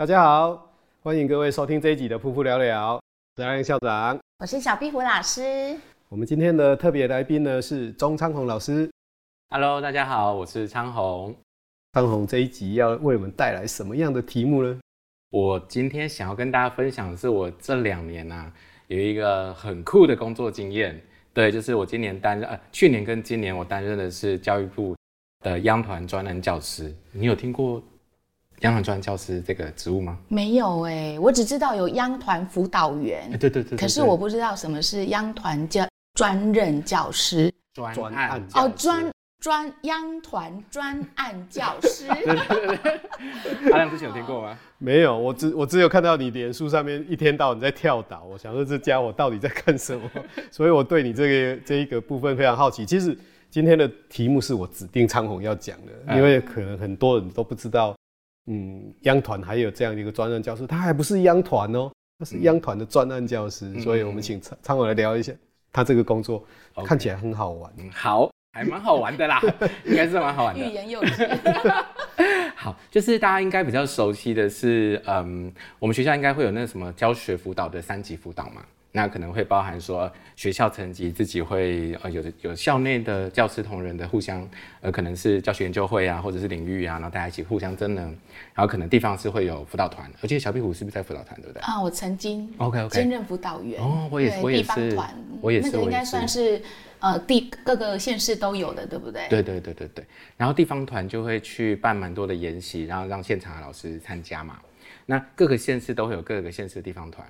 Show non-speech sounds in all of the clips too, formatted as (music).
大家好，欢迎各位收听这一集的噗噗聊聊，我是校长，我是小壁虎老师。我们今天的特别来宾呢是钟昌宏老师。Hello，大家好，我是昌宏。昌宏这一集要为我们带来什么样的题目呢？我今天想要跟大家分享的是我这两年啊有一个很酷的工作经验。对，就是我今年担任，呃，去年跟今年我担任的是教育部的央团专任教师。你有听过央团专教师这个职务吗？没有哎、欸，我只知道有央团辅导员。对对对，对。可是我不知道什么是央团教专任教师。专案哦，专。专央团专案教师，(laughs) 阿亮之前有听过吗？(laughs) 没有，我只我只有看到你脸书上面一天到晚在跳岛，我想说这家伙到底在干什么？(laughs) 所以我对你这个这一个部分非常好奇。其实今天的题目是我指定昌宏要讲的，因为可能很多人都不知道，嗯，央团还有这样的一个专案教师，他还不是央团哦，他是央团的专案教师，嗯、所以我们请昌昌宏来聊一下他这个工作，看起来很好玩。Okay. 好。还蛮好玩的啦，(laughs) 应该是蛮好玩的。欲言又止。(laughs) 好，就是大家应该比较熟悉的是，嗯，我们学校应该会有那什么教学辅导的三级辅导嘛，那可能会包含说学校层级自己会呃有的有校内的教师同仁的互相，呃可能是教学研究会啊，或者是领域啊，然后大家一起互相争能，然后可能地方是会有辅导团，而且小壁虎是不是在辅导团，对不对？啊，我曾经 OK OK 兼任辅导员哦，我也我也是，我也是，那个应该算是。呃，地各个县市都有的，对不对？对对对对对。然后地方团就会去办蛮多的研习，然后让现场的老师参加嘛。那各个县市都会有各个县市的地方团。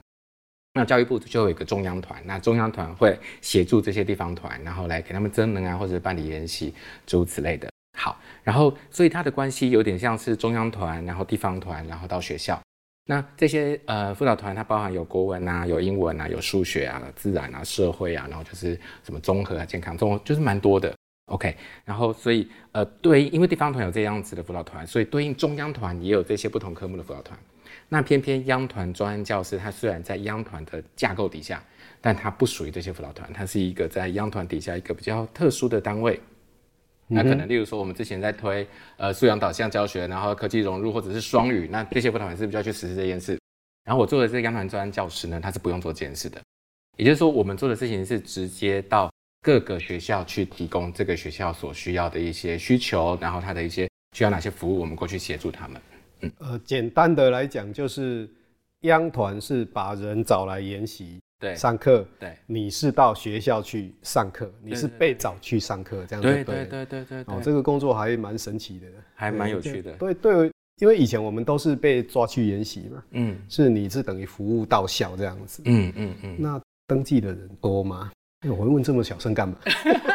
那教育部就有一个中央团，那中央团会协助这些地方团，然后来给他们增能啊，或者办理研习，诸如此类的。好，然后所以它的关系有点像是中央团，然后地方团，然后到学校。那这些呃辅导团，它包含有国文啊，有英文啊，有数学啊，自然啊，社会啊，然后就是什么综合啊，健康综合，就是蛮多的。OK，然后所以呃对，因为地方团有这样子的辅导团，所以对应中央团也有这些不同科目的辅导团。那偏偏央团专案教师，他虽然在央团的架构底下，但他不属于这些辅导团，他是一个在央团底下一个比较特殊的单位。那可能，例如说，我们之前在推呃素养导向教学，然后科技融入或者是双语，那这些辅导团是不是要去实施这件事？然后我做的这个央团专案教师呢，他是不用做这件事的。也就是说，我们做的事情是直接到各个学校去提供这个学校所需要的一些需求，然后他的一些需要哪些服务，我们过去协助他们。嗯，呃，简单的来讲，就是央团是把人找来研习。对，上课。对，你是到学校去上课，你是被找去上课，这样子。对对对对对对。哦，这个工作还蛮神奇的，还蛮有趣的。对对，因为以前我们都是被抓去研习嘛，嗯，是你是等于服务到校这样子，嗯嗯嗯。那登记的人多吗？我会问这么小声干嘛？(laughs)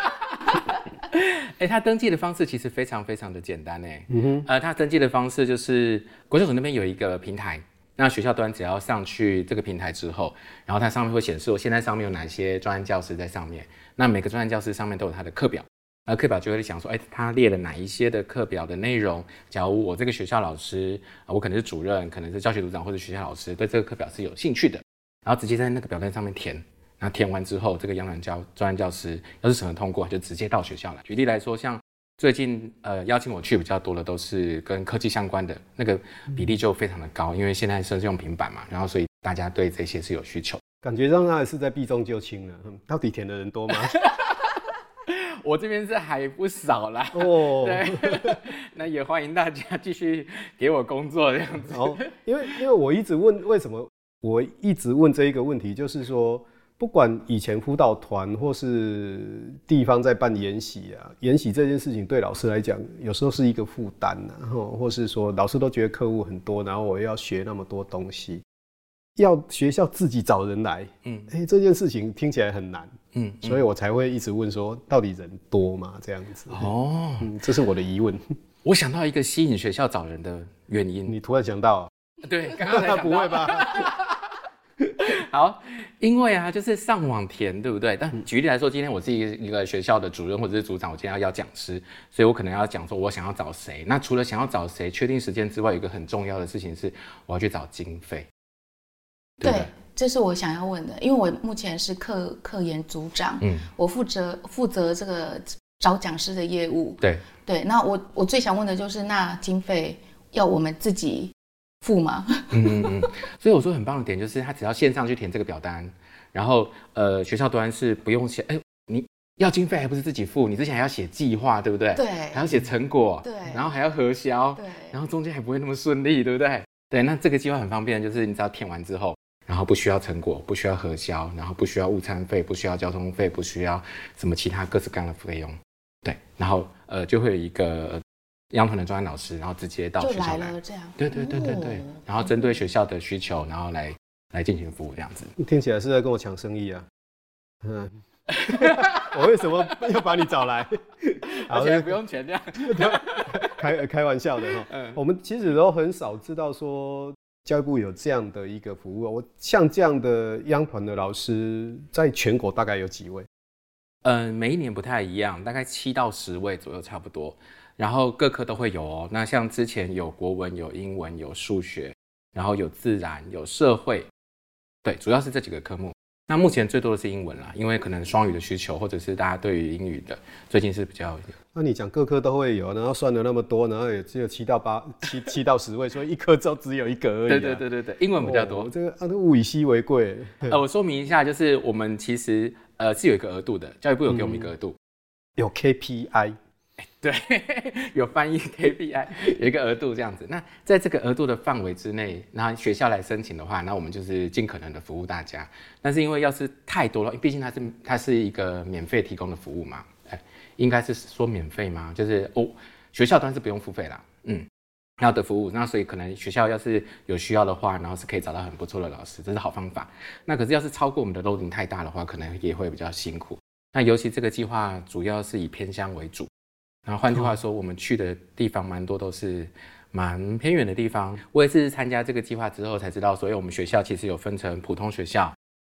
哎，他登记的方式其实非常非常的简单哎，嗯哼，呃，他登记的方式就是国教署那边有一个平台。那学校端只要上去这个平台之后，然后它上面会显示我现在上面有哪些专案教师在上面。那每个专案教师上面都有他的课表，那课表就会想说，哎，他列了哪一些的课表的内容。假如我这个学校老师，我可能是主任，可能是教学组长或者学校老师，对这个课表是有兴趣的，然后直接在那个表单上面填。那填完之后，这个央团教专案教师要是审核通过，就直接到学校来。举例来说，像。最近呃邀请我去比较多的都是跟科技相关的，那个比例就非常的高，因为现在是用平板嘛，然后所以大家对这些是有需求。感觉上他还是在避重就轻了，到底填的人多吗？(laughs) 我这边是还不少啦。哦，(laughs) 对，那也欢迎大家继续给我工作这样子。哦，因为因为我一直问为什么，我一直问这一个问题，就是说，不管以前辅导团或是地方在办研习啊，研习这件事情对老师来讲，有时候是一个负担呐，或是说老师都觉得课务很多，然后我要学那么多东西。要学校自己找人来，嗯，哎、欸，这件事情听起来很难，嗯，所以我才会一直问说，到底人多吗？这样子，哦，嗯，这是我的疑问。我想到一个吸引学校找人的原因，你突然想到，对，刚刚才想到，不会吧？好，因为啊，就是上网填，对不对？但举例来说，今天我是一个一个学校的主任或者是组长，我今天要要讲师，所以我可能要讲说，我想要找谁。那除了想要找谁，确定时间之外，有一个很重要的事情是，我要去找经费。对，对，这是我想要问的，因为我目前是课课研组长，嗯，我负责负责这个找讲师的业务，对对。那我我最想问的就是，那经费要我们自己付吗？嗯嗯嗯。(laughs) 所以我说很棒的点就是，他只要线上去填这个表单，然后呃，学校端是不用写，哎，你要经费还不是自己付？你之前还要写计划，对不对？对。还要写成果，对。然后还要核销，对。然后中间还不会那么顺利，对不对？对。那这个计划很方便，就是你只要填完之后。然后不需要成果，不需要核销，然后不需要午餐费，不需要交通费，不需要什么其他各式各样的费用，对，然后呃就会有一个央团的专案老师，然后直接到学校来，了这样，对对对对对，哦、然后针对学校的需求，然后来来进行服务这样子。听起来是在跟我抢生意啊，嗯，(laughs) 我为什么要把你找来？(laughs) 而且不用钱这样，开开玩笑的哈，嗯，我们其实都很少知道说。教育部有这样的一个服务，我像这样的央团的老师，在全国大概有几位？嗯，每一年不太一样，大概七到十位左右，差不多。然后各科都会有哦。那像之前有国文、有英文、有数学，然后有自然、有社会，对，主要是这几个科目。那目前最多的是英文啦，因为可能双语的需求，或者是大家对于英语的最近是比较。那你讲各科都会有，然后算了那么多，然后也只有七到八七七到十位，所以一科就只有一个而已、啊。对对对对对，英文比较多。哦、这个啊，物以稀为贵。呃，我说明一下，就是我们其实呃是有一个额度的，教育部有给我们一个额度，嗯、有 KPI。对，(laughs) 有翻译 KPI，有一个额度这样子。那在这个额度的范围之内，然后学校来申请的话，那我们就是尽可能的服务大家。但是因为要是太多了，毕竟它是它是一个免费提供的服务嘛，哎，应该是说免费吗？就是哦，学校端是不用付费啦，嗯，要的服务。那所以可能学校要是有需要的话，然后是可以找到很不错的老师，这是好方法。那可是要是超过我们的 loading 太大的话，可能也会比较辛苦。那尤其这个计划主要是以偏乡为主。然后换句话说，我们去的地方蛮多，都是蛮偏远的地方。我也是参加这个计划之后才知道，所以我们学校其实有分成普通学校，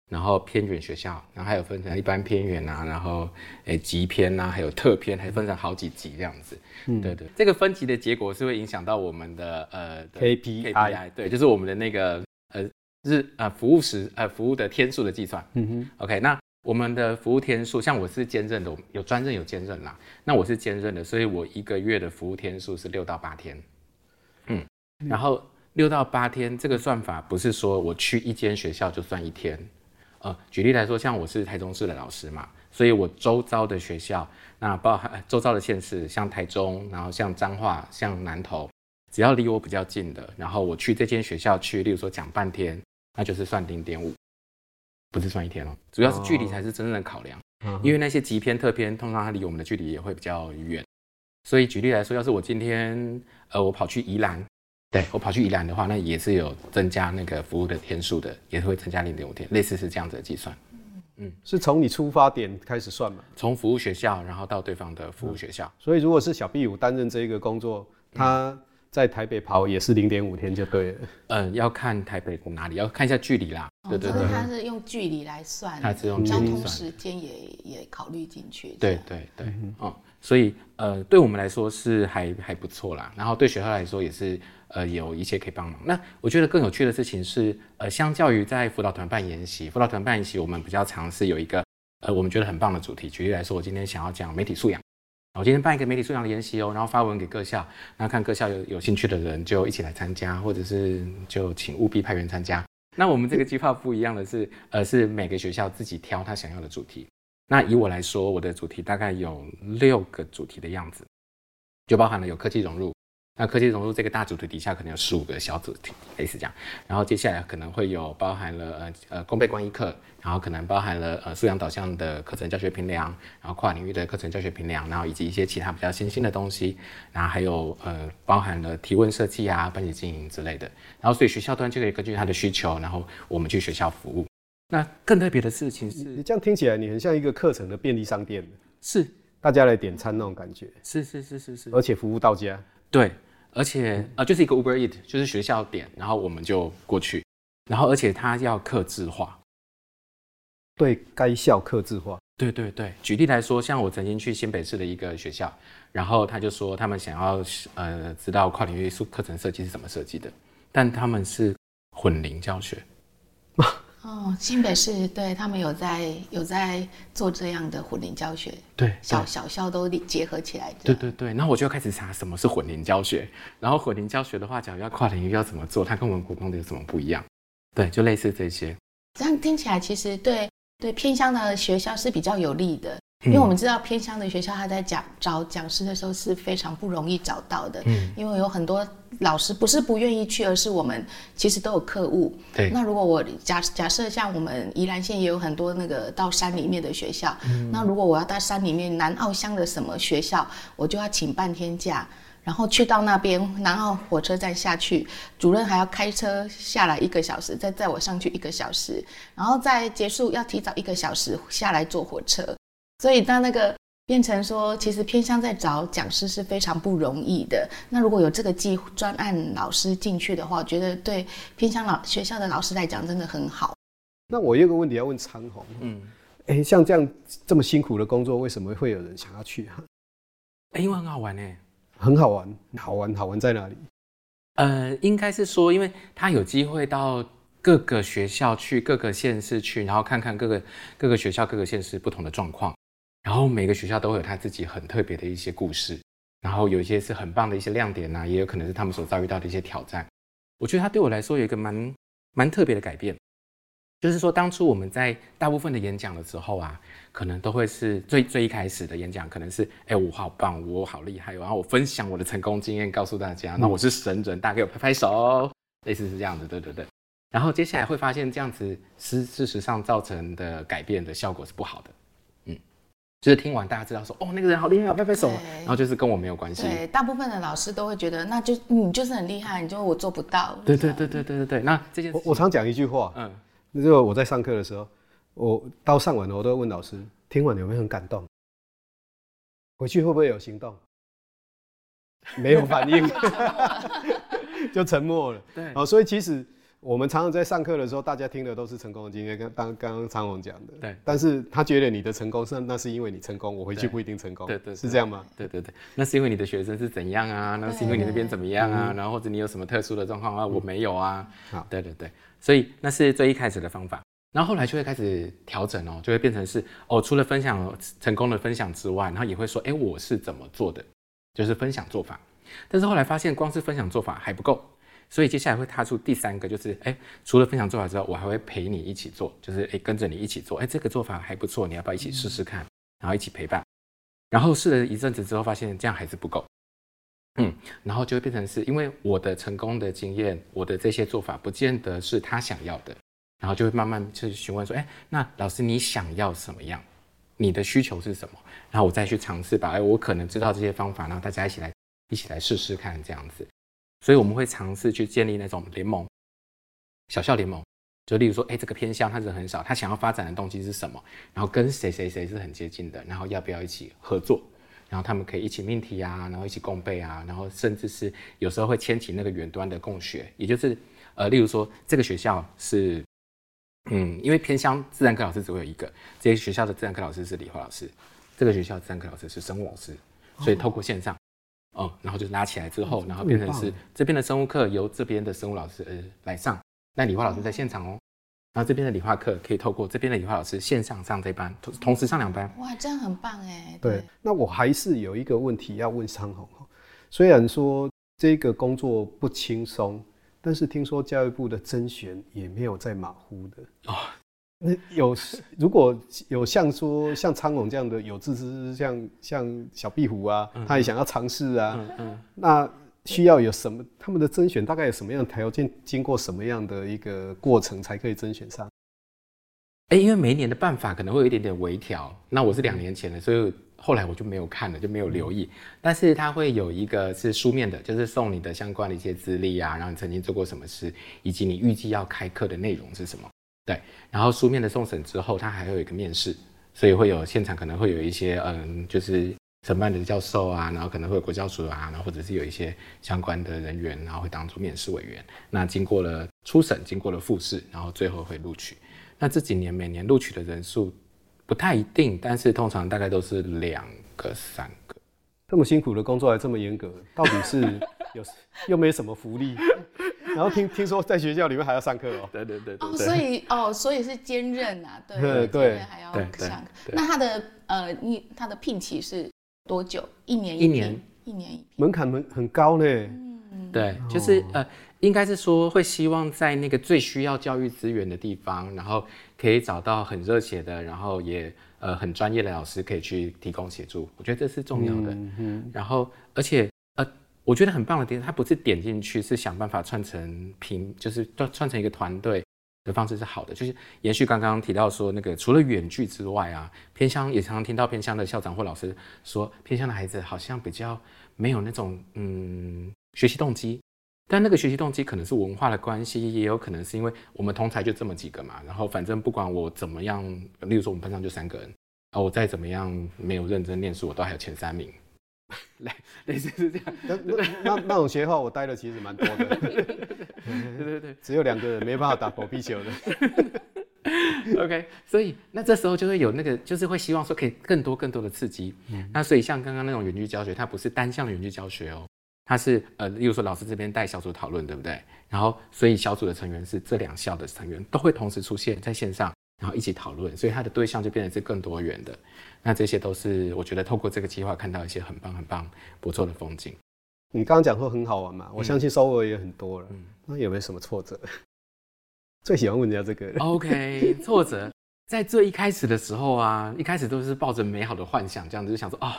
然后偏远学校，然后还有分成一般偏远啊，然后诶极偏啊，还有特偏，还分成好几级这样子。嗯，对对，这个分级的结果是会影响到我们的呃 KPI, KPI，对，就是我们的那个呃日呃服务时呃服务的天数的计算。嗯哼，OK，那。我们的服务天数，像我是兼任的，有专任有兼任啦。那我是兼任的，所以我一个月的服务天数是六到八天。嗯，然后六到八天这个算法不是说我去一间学校就算一天。呃，举例来说，像我是台中市的老师嘛，所以我周遭的学校，那包含周遭的县市，像台中，然后像彰化，像南投，只要离我比较近的，然后我去这间学校去，例如说讲半天，那就是算零点五。不是算一天哦，主要是距离才是真正的考量。哦、因为那些极偏特偏，通常它离我们的距离也会比较远。所以举例来说，要是我今天呃我跑去宜兰，对，我跑去宜兰的话，那也是有增加那个服务的天数的，也是会增加零点五天，类似是这样子的计算。嗯，是从你出发点开始算嘛？从服务学校，然后到对方的服务学校。嗯、所以如果是小 B 五担任这一个工作，他。在台北跑也是零点五天就对了。嗯，要看台北哪里，要看一下距离啦。对对对，它是用距离来算，它是用距离算，交通时间也也考虑进去。对对对，嗯，所以呃，对我们来说是还还不错啦。然后对学校来说也是呃有一些可以帮忙。那我觉得更有趣的事情是，呃，相较于在辅导团办研习，辅导团办研习我们比较尝试有一个呃我们觉得很棒的主题。举例来说，我今天想要讲媒体素养。我今天办一个媒体素养的研习哦，然后发文给各校，然后看各校有有兴趣的人就一起来参加，或者是就请务必派员参加。那我们这个计划不一样的是，呃，是每个学校自己挑他想要的主题。那以我来说，我的主题大概有六个主题的样子，就包含了有科技融入。那科技融入这个大主题底下，可能有十五个小主题，类似这样。然后接下来可能会有包含了呃呃公备观一课，然后可能包含了呃素养导向的课程教学评量，然后跨领域的课程教学评量，然后以及一些其他比较新兴的东西，然后还有呃包含了提问设计啊、班级经营之类的。然后所以学校端就可以根据他的需求，然后我们去学校服务。那更特别的事情是，你这样听起来你很像一个课程的便利商店，是大家来点餐那种感觉，是是是是是，而且服务到家，对。而且呃，就是一个 Uber Eat，就是学校点，然后我们就过去，然后而且他要客制化，对该校客制化。对对对，举例来说，像我曾经去新北市的一个学校，然后他就说他们想要呃知道跨领域课程设计是怎么设计的，但他们是混龄教学。(laughs) 哦，新北市对他们有在有在做这样的混龄教学，对，小小校都结合起来。对对对，然后我就开始查什么是混龄教学，然后混龄教学的话，假如要跨领域要怎么做，它跟我们国光的有什么不一样？对，就类似这些。这样听起来，其实对对偏乡的学校是比较有利的。因为我们知道偏乡的学校，他在讲找讲师的时候是非常不容易找到的。嗯，因为有很多老师不是不愿意去，而是我们其实都有客户。对。那如果我假假设像我们宜兰县也有很多那个到山里面的学校，嗯，那如果我要到山里面南澳乡的什么学校，我就要请半天假，然后去到那边南澳火车站下去，主任还要开车下来一个小时，再载我上去一个小时，然后再结束要提早一个小时下来坐火车。所以，当那个变成说，其实偏乡在找讲师是非常不容易的。那如果有这个计专案老师进去的话，我觉得对偏乡老学校的老师来讲真的很好。那我有个问题要问昌鸿，嗯，哎、欸，像这样这么辛苦的工作，为什么会有人想要去？哎、欸，因为很好玩呢，很好玩，好玩，好玩在哪里？呃，应该是说，因为他有机会到。各个学校去，各个县市去，然后看看各个各个学校、各个县市不同的状况，然后每个学校都会有他自己很特别的一些故事，然后有一些是很棒的一些亮点呐、也有可能是他们所遭遇到的一些挑战。我觉得他对我来说有一个蛮蛮特别的改变，就是说当初我们在大部分的演讲的时候啊，可能都会是最最一开始的演讲，可能是哎我好棒，我好厉害，然后我分享我的成功经验告诉大家，那我是神人，大家给我拍拍手，类似是这样子，对对对。然后接下来会发现这样子事事实上造成的改变的效果是不好的，就是听完大家知道说哦那个人好厉害，拍拍手，然后就是跟我没有关系。对，大部分的老师都会觉得那就你就是很厉害，你就我做不到。对对对对对对对。那这件事我我常讲一句话，嗯，那就我在上课的时候，我到上完了我都会问老师，听完有没有很感动？回去会不会有行动？没有反应，(laughs) 就沉默了。对，哦，所以其实。我们常常在上课的时候，大家听的都是成功的经验，跟刚刚刚昌鸿讲的。对。但是他觉得你的成功是那是因为你成功，我回去不一定成功。对对，对，是这样吗？对对对。那是因为你的学生是怎样啊？那是因为你那边怎么样啊？然后或者你有什么特殊的状况啊？我没有啊。好。对对对。所以那是最一开始的方法，然后后来就会开始调整哦，就会变成是哦，除了分享成功的分享之外，然后也会说，哎，我是怎么做的，就是分享做法。但是后来发现，光是分享做法还不够。所以接下来会踏出第三个，就是哎，除了分享做法之后，我还会陪你一起做，就是哎，跟着你一起做，哎，这个做法还不错，你要不要一起试试看？然后一起陪伴，然后试了一阵子之后，发现这样还是不够，嗯，然后就会变成是因为我的成功的经验，我的这些做法不见得是他想要的，然后就会慢慢去询问说，哎，那老师你想要什么样？你的需求是什么？然后我再去尝试吧，哎，我可能知道这些方法，然后大家一起来一起来试试看这样子。所以我们会尝试去建立那种联盟，小校联盟，就例如说，哎，这个偏乡他人很少，他想要发展的动机是什么？然后跟谁谁谁是很接近的，然后要不要一起合作？然后他们可以一起命题啊，然后一起共备啊，然后甚至是有时候会牵起那个远端的共学，也就是呃，例如说这个学校是，嗯，因为偏乡自然科老师只会有一个，这些学校的自然科老师是理化老师，这个学校的自然科老师是生物老师，所以透过线上。哦，然后就拉起来之后，然后变成是这边的生物课由这边的生物老师呃来上，那理化老师在现场哦，然后这边的理化课可以透过这边的理化老师线上上这班，同同时上两班。哇，这样很棒哎。对，那我还是有一个问题要问昌鸿，虽然说这个工作不轻松，但是听说教育部的甄选也没有在马虎的哦。那有如果有像说像苍龙这样的有志之士，像像小壁虎啊，他也想要尝试啊，嗯嗯，那需要有什么？他们的甄选大概有什么样的条件？经过什么样的一个过程才可以甄选上？哎，因为每一年的办法可能会有一点点微调。那我是两年前的，所以后来我就没有看了，就没有留意。但是他会有一个是书面的，就是送你的相关的一些资历啊，然后你曾经做过什么事，以及你预计要开课的内容是什么。对，然后书面的送审之后，它还有一个面试，所以会有现场可能会有一些嗯，就是承办的教授啊，然后可能会有国教署啊，然后或者是有一些相关的人员，然后会当做面试委员。那经过了初审，经过了复试，然后最后会录取。那这几年每年录取的人数不太一定，但是通常大概都是两个、三个。这么辛苦的工作还这么严格，到底是有 (laughs) 又没什么福利？然后听听说在学校里面还要上课哦。对对对，对哦，所以哦，所以是兼任啊，对对对，还要上课。那他的呃，你他的聘期是多久？一年一一年一年一门槛门很高呢。嗯，对，就是呃，应该是说会希望在那个最需要教育资源的地方，然后可以找到很热血的，然后也呃很专业的老师可以去提供协助。我觉得这是重要的。嗯嗯。然后而且。我觉得很棒的点，它不是点进去，是想办法串成平，就是串成一个团队的方式是好的。就是延续刚刚提到说，那个除了远距之外啊，偏乡也常常听到偏乡的校长或老师说，偏乡的孩子好像比较没有那种嗯学习动机。但那个学习动机可能是文化的关系，也有可能是因为我们同才就这么几个嘛，然后反正不管我怎么样，例如说我们班上就三个人，啊，我再怎么样没有认真念书，我都还有前三名。(laughs) 来，类似是这样。那那那种学号我待的其实蛮多的。(laughs) 对对对，只有两个人没办法打保皮球的。OK，所以那这时候就会有那个，就是会希望说可以更多更多的刺激。嗯、那所以像刚刚那种远距教学，它不是单向的远距教学哦，它是呃，例如说老师这边带小组讨论，对不对？然后所以小组的成员是这两校的成员都会同时出现在线上。然后一起讨论，所以它的对象就变成是更多元的。那这些都是我觉得透过这个计划看到一些很棒很棒不错的风景。你刚刚讲说很好玩嘛，我相信收获也很多了。嗯，那有没有什么挫折？最喜欢问人家这个。OK，(laughs) 挫折在最一开始的时候啊，一开始都是抱着美好的幻想，这样子就想说啊、哦，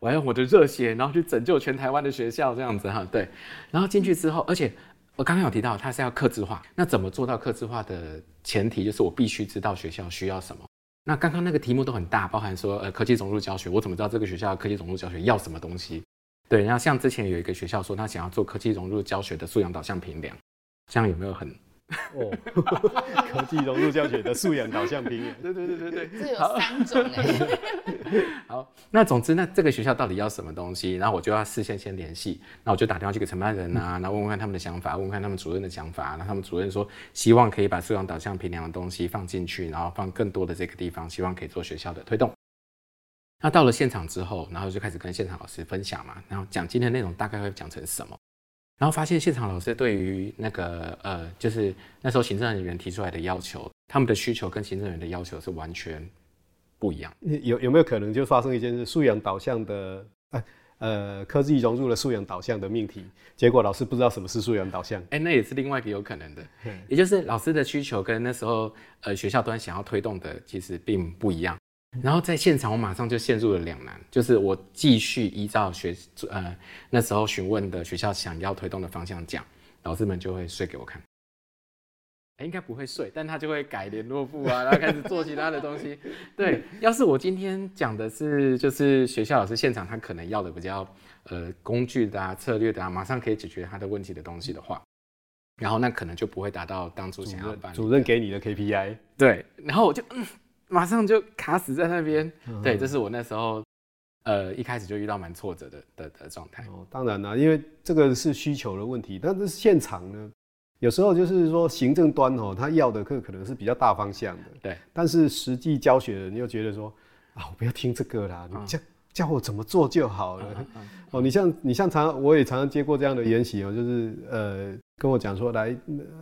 我要用我的热血，然后去拯救全台湾的学校这样子哈。对，然后进去之后，而且。我刚刚有提到，它是要克制化。那怎么做到克制化的前提，就是我必须知道学校需要什么。那刚刚那个题目都很大，包含说，呃，科技融入教学，我怎么知道这个学校科技融入教学要什么东西？对，然后像之前有一个学校说，他想要做科技融入教学的素养导向评量，这样有没有很？哦，(laughs) 科技融入教学的素养导向评量，(laughs) 对对对对对，这有三种哎。(laughs) (laughs) 好，那总之，那这个学校到底要什么东西？然后我就要事先先联系，那我就打电话去给承办人啊，然后问问看他们的想法，问问看他们主任的想法。然后他们主任说，希望可以把素养导向评量的东西放进去，然后放更多的这个地方，希望可以做学校的推动。那到了现场之后，然后就开始跟现场老师分享嘛，然后讲今天内容大概会讲成什么。然后发现现场老师对于那个呃，就是那时候行政人员提出来的要求，他们的需求跟行政人员的要求是完全不一样。有有没有可能就发生一件事，素养导向的呃呃科技融入了素养导向的命题，结果老师不知道什么是素养导向？哎，那也是另外一个有可能的，也就是老师的需求跟那时候呃学校端想要推动的其实并不一样。然后在现场，我马上就陷入了两难，就是我继续依照学呃那时候询问的学校想要推动的方向讲，老师们就会睡给我看。哎，应该不会睡，但他就会改联络簿啊，然后开始做其他的东西。对，要是我今天讲的是就是学校老师现场他可能要的比较呃工具的啊、策略的啊，马上可以解决他的问题的东西的话，然后那可能就不会达到当初想要办主任给你的 KPI。对，然后我就嗯。马上就卡死在那边，嗯、对，这是我那时候，呃，一开始就遇到蛮挫折的的的状态。哦，当然啦，因为这个是需求的问题，但是现场呢，有时候就是说行政端哦，他要的课可能是比较大方向的，对。但是实际教学的你又觉得说，啊，我不要听这个啦，你教、嗯、教我怎么做就好了。嗯嗯、(laughs) 哦，你像你像常我也常常接过这样的研习哦，就是呃跟我讲说，来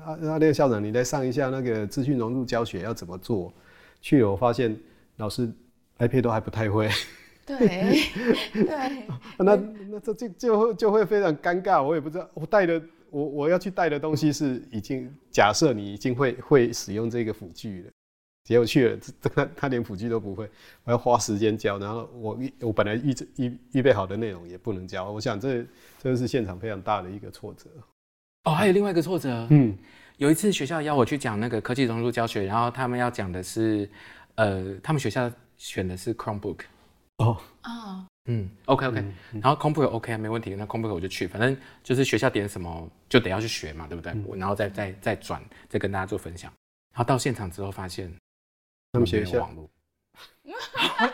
阿阿列校长，你来上一下那个资讯融入教学要怎么做。去了，我发现老师 iPad 都还不太会。对 (laughs) 对，那那这就就会就会非常尴尬。我也不知道，我带的我我要去带的东西是已经假设你已经会会使用这个辅具了，结果去了，他他连辅具都不会，我要花时间教，然后我我本来预预预备好的内容也不能教，我想这这是现场非常大的一个挫折。哦，还有另外一个挫折，嗯，有一次学校邀我去讲那个科技融入教学，然后他们要讲的是，呃，他们学校选的是 Chromebook。哦，哦，嗯，OK OK，、嗯、然后 Chromebook OK 没问题，那 Chromebook 我就去，反正就是学校点什么就得要去学嘛，对不对？嗯、然后再再再转，再跟大家做分享。然后到现场之后发现，他们学校网络。(laughs) 哈哈，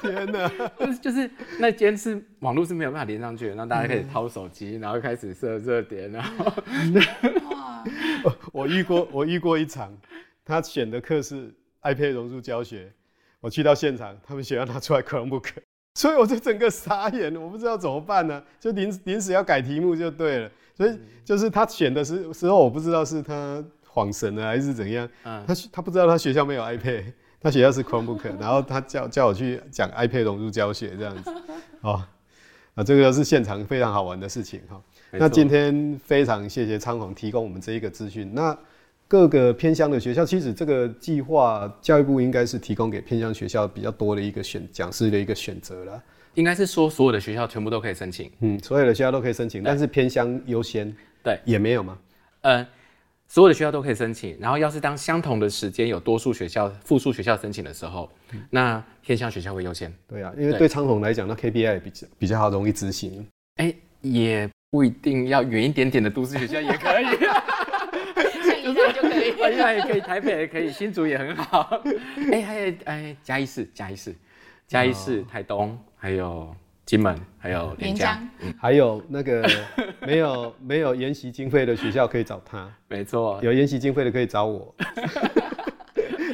天哪！就是就是那间是网络是没有办法连上去的，然后大家开始掏手机，然后开始设热点，然后 (laughs) 哇，我遇过我遇过一场，他选的课是 iPad 融入教学，我去到现场，他们学校拿出来 Chromebook，(laughs) 所以我就整个傻眼，我不知道怎么办呢、啊，就临临时要改题目就对了，所以就是他选的时时候，我不知道是他晃神了还是怎样，他他不知道他学校没有 iPad。(laughs) 他学校是 Chromebook，(laughs) 然后他叫叫我去讲 iPad 融入教学这样子，哦，啊，这个是现场非常好玩的事情哈。那今天非常谢谢昌鸿提供我们这一个资讯。那各个偏乡的学校，其实这个计划教育部应该是提供给偏乡学校比较多的一个选讲师的一个选择了。应该是说所有的学校全部都可以申请，嗯，所有的学校都可以申请，但是偏乡优先，对，也没有吗？呃。所有的学校都可以申请，然后要是当相同的时间有多数学校、复数学校申请的时候，嗯、那偏乡学校会优先。对啊，因为对昌宏来讲，那 KPI 比较比较好，容易执行。哎、欸，也不一定要远一点点的都市学校也可以，像 (laughs) (laughs) 宜兰就可以，宜兰也可以，台北也可以，新竹也很好。(laughs) 哎、欸，还有哎，嘉义市、嘉义市、嘉义市、台东，还有。金门还有连江，嗯、还有那个 (laughs) 没有没有研习经费的学校可以找他，没错，有研习经费的可以找我。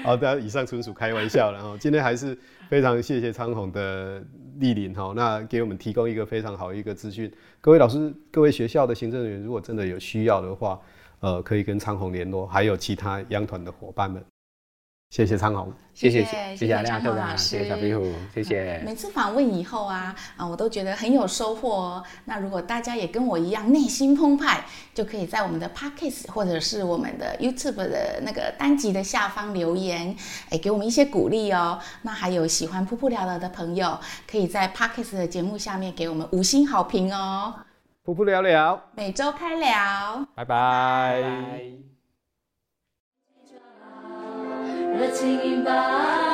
好的，以上纯属开玩笑，然后今天还是非常谢谢昌宏的莅临哈，那给我们提供一个非常好一个资讯。各位老师、各位学校的行政人员，如果真的有需要的话，呃，可以跟昌宏联络，还有其他央团的伙伴们。谢谢昌宏，谢谢谢谢阿亮校长，谢谢小壁虎，谢谢。每次访问以后啊，啊，我都觉得很有收获哦。那如果大家也跟我一样内心澎湃，就可以在我们的 Podcast 或者是我们的 YouTube 的那个单集的下方留言，哎，给我们一些鼓励哦。那还有喜欢噗噗聊聊的朋友，可以在 Podcast 的节目下面给我们五星好评哦。噗噗聊聊，每周开聊，拜拜。热情引爆。